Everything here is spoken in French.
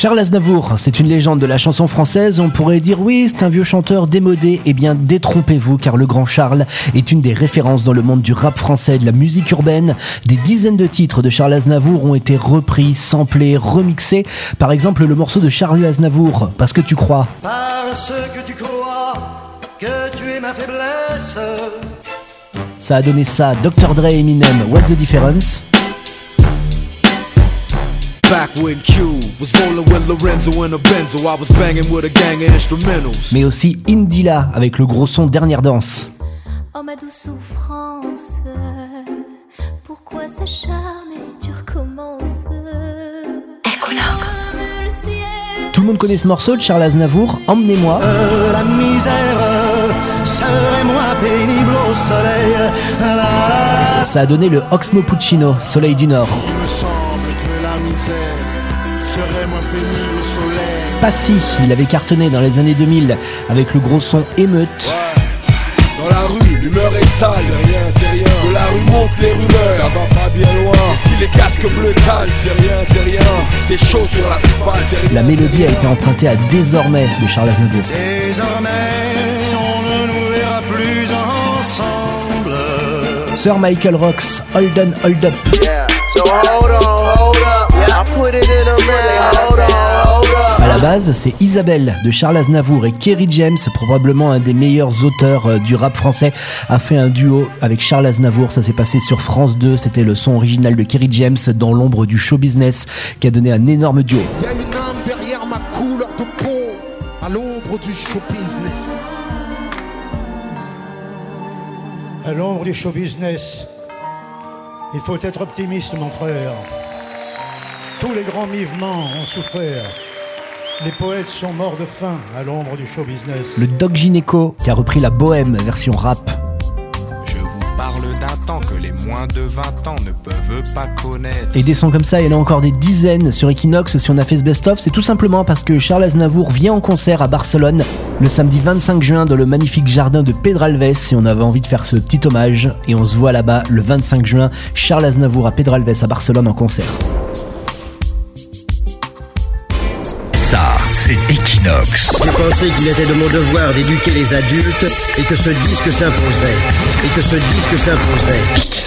Charles Aznavour, c'est une légende de la chanson française. On pourrait dire oui, c'est un vieux chanteur démodé. Eh bien, détrompez-vous, car le grand Charles est une des références dans le monde du rap français, de la musique urbaine. Des dizaines de titres de Charles Aznavour ont été repris, samplés, remixés. Par exemple, le morceau de Charles Aznavour, Parce que tu crois. Parce que tu crois que tu es ma faiblesse. Ça a donné ça, Dr. Dre Eminem, What's the Difference? Mais aussi Indila avec le gros son Dernière Danse. Oh ma douce souffrance, pourquoi s'acharner, tu recommences? Tout le monde connaît ce morceau de Charles Aznavour, Emmenez-moi. Euh, la misère serait moins pénible au soleil. Ça a donné le Oxmo Puccino, Soleil du Nord. Pas si, il avait cartonné dans les années 2000 avec le gros son émeute. Dans la rue, l'humeur est sale, c'est rien, c'est rien. De la rue monte les rumeurs, ça va pas bien loin. si les casques bleus calent, c'est rien, c'est rien. Si c'est chaud sur l'asphalte, c'est rien. La mélodie a été empruntée à Désormais de Charles Aznavour. Désormais, on ne nous verra plus ensemble. Sir Michael Rocks, Hold On, Hold Up. Yeah. La base, c'est Isabelle de Charles Aznavour et Kerry James, probablement un des meilleurs auteurs euh, du rap français, a fait un duo avec Charles Aznavour. Ça s'est passé sur France 2. C'était le son original de Kerry James dans l'ombre du show business qui a donné un énorme duo. Il y a une âme derrière ma couleur de peau, à l'ombre du show business. À l'ombre du show business, il faut être optimiste, mon frère. Tous les grands mouvements ont souffert. Les poètes sont morts de faim à l'ombre du show business. Le Doc Gineco qui a repris la bohème version rap. Je vous parle d'un temps que les moins de 20 ans ne peuvent pas connaître. Et des sons comme ça, il y en a encore des dizaines sur Equinox si on a fait ce best-of. C'est tout simplement parce que Charles Aznavour vient en concert à Barcelone le samedi 25 juin dans le magnifique jardin de Pedralbes et on avait envie de faire ce petit hommage. Et on se voit là-bas le 25 juin, Charles Aznavour à Pedralbes à Barcelone en concert. C'est Equinox. J'ai pensé qu'il était de mon devoir d'éduquer les adultes et que ce disque s'imposait. Et que ce disque s'imposait.